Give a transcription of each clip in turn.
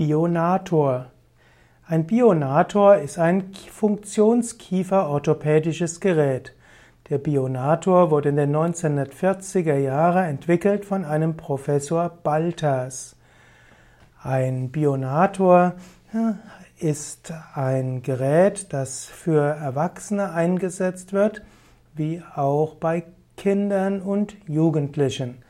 Bionator. Ein Bionator ist ein funktionskieferorthopädisches Gerät. Der Bionator wurde in den 1940er Jahren entwickelt von einem Professor Balters. Ein Bionator ist ein Gerät, das für Erwachsene eingesetzt wird, wie auch bei Kindern und Jugendlichen.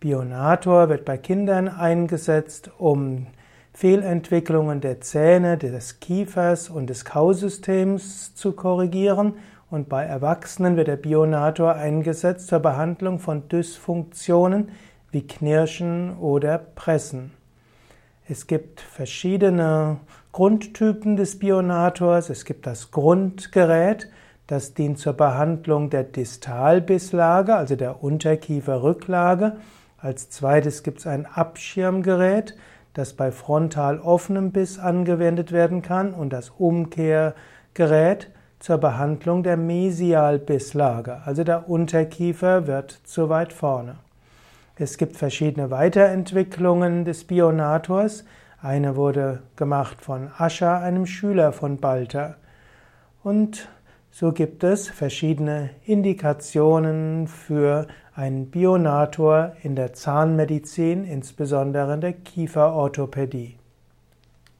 Bionator wird bei Kindern eingesetzt, um Fehlentwicklungen der Zähne, des Kiefers und des Kausystems zu korrigieren und bei Erwachsenen wird der Bionator eingesetzt zur Behandlung von Dysfunktionen wie Knirschen oder Pressen. Es gibt verschiedene Grundtypen des Bionators. Es gibt das Grundgerät, das dient zur Behandlung der Distalbisslage, also der Unterkieferrücklage. Als zweites gibt es ein Abschirmgerät, das bei frontal offenem Biss angewendet werden kann und das Umkehrgerät zur Behandlung der Mesialbisslage, also der Unterkiefer wird zu weit vorne. Es gibt verschiedene Weiterentwicklungen des Bionators. Eine wurde gemacht von Ascher, einem Schüler von Balter. Und so gibt es verschiedene Indikationen für einen Bionator in der Zahnmedizin, insbesondere in der Kieferorthopädie.